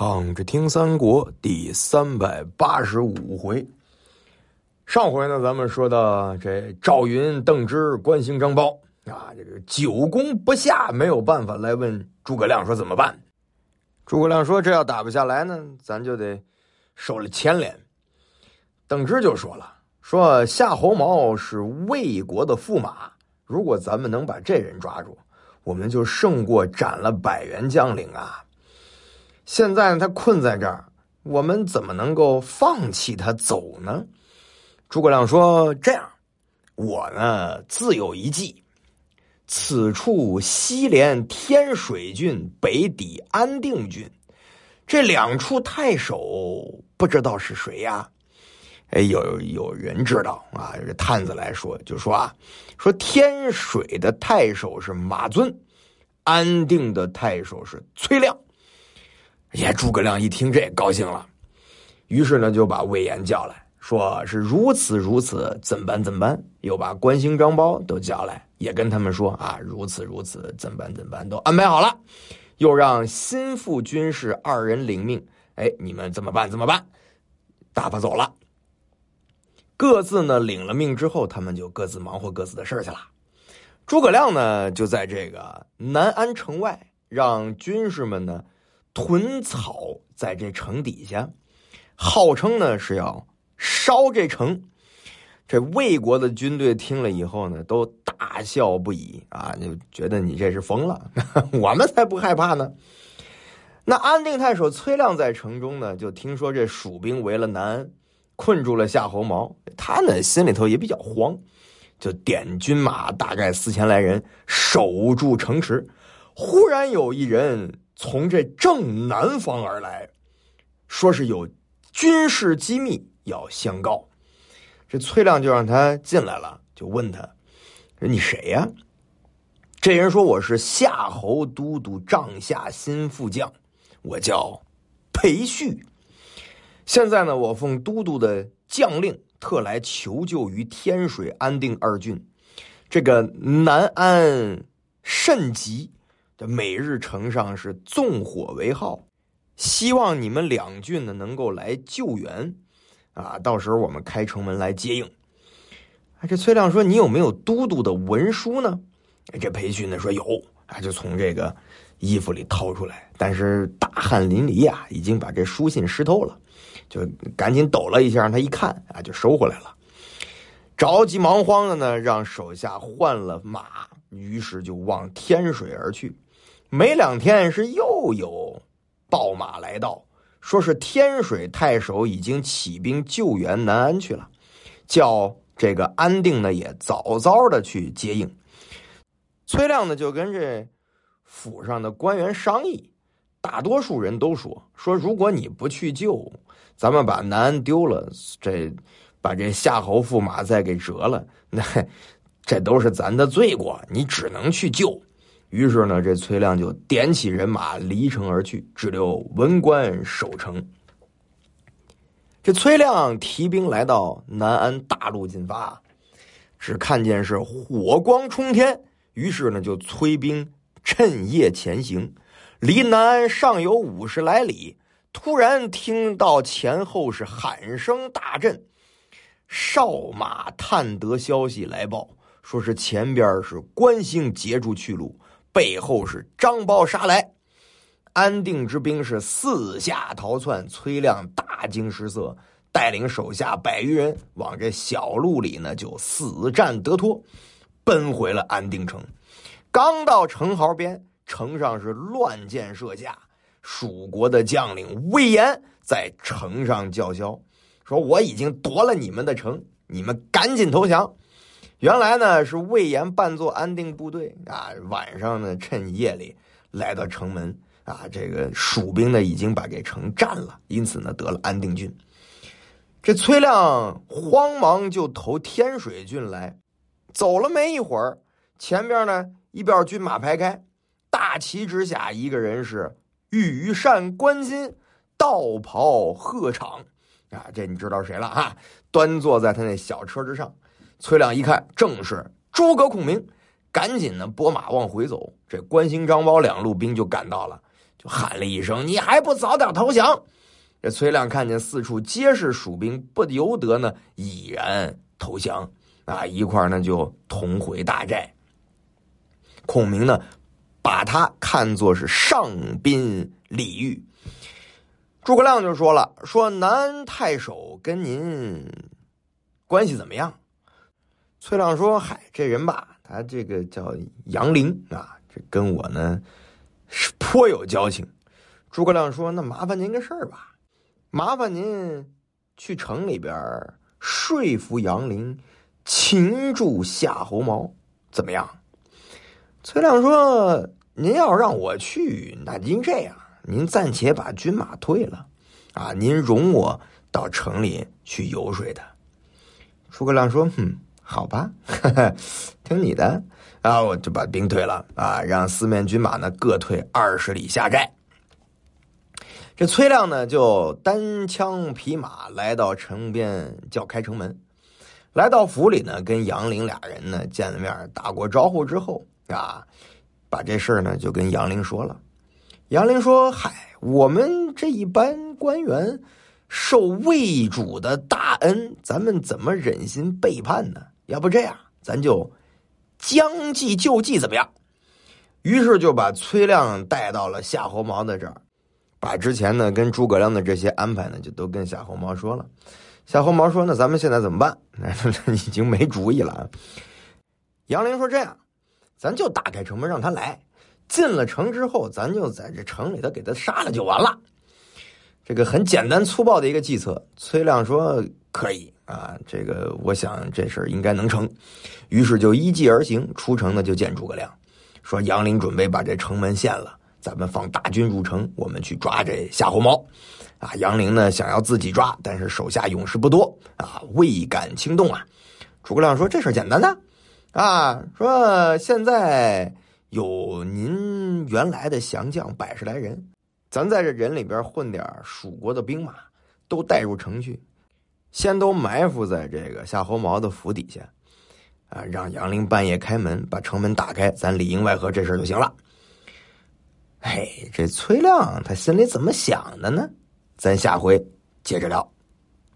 躺着听三国第三百八十五回，上回呢，咱们说到这赵云、邓芝、关兴、张苞啊，这个久攻不下，没有办法来问诸葛亮说怎么办。诸葛亮说：“这要打不下来呢，咱就得受了牵连。”邓芝就说了：“说夏侯茂是魏国的驸马，如果咱们能把这人抓住，我们就胜过斩了百员将领啊。”现在他困在这儿，我们怎么能够放弃他走呢？诸葛亮说：“这样，我呢自有一计。此处西连天水郡，北抵安定郡，这两处太守不知道是谁呀？哎，有有人知道啊？这探子来说，就说啊，说天水的太守是马尊，安定的太守是崔亮。”呀，诸葛亮一听这高兴了，于是呢就把魏延叫来说：“是如此如此，怎办怎办？”又把关兴、张苞都叫来，也跟他们说：“啊，如此如此，怎办怎办？都安排好了。”又让心腹军士二人领命：“哎，你们怎么办？怎么办？”打发走了。各自呢领了命之后，他们就各自忙活各自的事去了。诸葛亮呢就在这个南安城外，让军士们呢。屯草在这城底下，号称呢是要烧这城。这魏国的军队听了以后呢，都大笑不已啊，就觉得你这是疯了，我们才不害怕呢。那安定太守崔亮在城中呢，就听说这蜀兵围了南安，困住了夏侯茂，他呢心里头也比较慌，就点军马大概四千来人守住城池。忽然有一人。从这正南方而来，说是有军事机密要相告。这崔亮就让他进来了，就问他：“你谁呀？”这人说：“我是夏侯都督帐下新副将，我叫裴旭。现在呢，我奉都督的将令，特来求救于天水、安定二郡。这个南安甚急。”这每日城上是纵火为号，希望你们两郡呢能够来救援，啊，到时候我们开城门来接应。啊，这崔亮说：“你有没有都督的文书呢？”这裴旭呢说：“有。”啊，就从这个衣服里掏出来，但是大汗淋漓啊，已经把这书信湿透了，就赶紧抖了一下，让他一看啊，就收回来了。着急忙慌的呢，让手下换了马，于是就往天水而去。没两天，是又有报马来到，说是天水太守已经起兵救援南安去了，叫这个安定呢也早早的去接应。崔亮呢就跟这府上的官员商议，大多数人都说说如果你不去救，咱们把南安丢了，这把这夏侯驸马再给折了，那这都是咱的罪过，你只能去救。于是呢，这崔亮就点起人马离城而去，只留文官守城。这崔亮提兵来到南安，大路进发，只看见是火光冲天，于是呢就催兵趁夜前行。离南安尚有五十来里，突然听到前后是喊声大震，哨马探得消息来报，说是前边是关兴截住去路。背后是张苞杀来，安定之兵是四下逃窜。崔亮大惊失色，带领手下百余人往这小路里呢，就死战得脱，奔回了安定城。刚到城壕边，城上是乱箭射下。蜀国的将领魏延在城上叫嚣，说：“我已经夺了你们的城，你们赶紧投降。”原来呢是魏延扮作安定部队啊，晚上呢趁夜里来到城门啊，这个蜀兵呢已经把这城占了，因此呢得了安定郡。这崔亮慌忙就投天水郡来，走了没一会儿，前边呢一边军马排开，大旗之下一个人是羽扇纶巾，道袍鹤氅啊，这你知道谁了哈？端坐在他那小车之上。崔亮一看，正是诸葛孔明，赶紧呢拨马往回走。这关兴、张苞两路兵就赶到了，就喊了一声：“你还不早点投降！”这崔亮看见四处皆是蜀兵，不由得呢已然投降啊！一块呢就同回大寨。孔明呢把他看作是上宾礼遇。诸葛亮就说了：“说南太守跟您关系怎么样？”崔亮说：“嗨，这人吧，他这个叫杨凌啊，这跟我呢是颇有交情。”诸葛亮说：“那麻烦您个事儿吧。”麻烦您去城里边儿说服杨凌擒住夏侯茂，怎么样？崔亮说：“您要让我去，那您这样，您暂且把军马退了，啊，您容我到城里去游说他。”诸葛亮说：“哼，好吧，听你的啊，我就把兵退了啊，让四面军马呢各退二十里下寨。”这崔亮呢，就单枪匹马来到城边，叫开城门。来到府里呢，跟杨凌俩人呢见了面，打过招呼之后啊，把这事儿呢就跟杨凌说了。杨凌说：“嗨，我们这一般官员受魏主的大恩，咱们怎么忍心背叛呢？要不这样，咱就将计就计，怎么样？”于是就把崔亮带到了夏侯茂的这儿。把之前呢跟诸葛亮的这些安排呢，就都跟夏侯茂说了。夏侯茂说：“那咱们现在怎么办？已经没主意了。”杨凌说：“这样，咱就打开城门让他来。进了城之后，咱就在这城里头给他杀了就完了。这个很简单粗暴的一个计策。”崔亮说：“可以啊，这个我想这事儿应该能成。”于是就依计而行，出城呢就见诸葛亮，说：“杨凌准备把这城门陷了。”咱们放大军入城，我们去抓这夏侯茂。啊，杨凌呢想要自己抓，但是手下勇士不多啊，未敢轻动啊。诸葛亮说：“这事简单的啊，说现在有您原来的降将百十来人，咱在这人里边混点蜀国的兵马，都带入城去，先都埋伏在这个夏侯茂的府底下，啊，让杨凌半夜开门，把城门打开，咱里应外合这事就行了。”嘿，这崔亮他心里怎么想的呢？咱下回接着聊。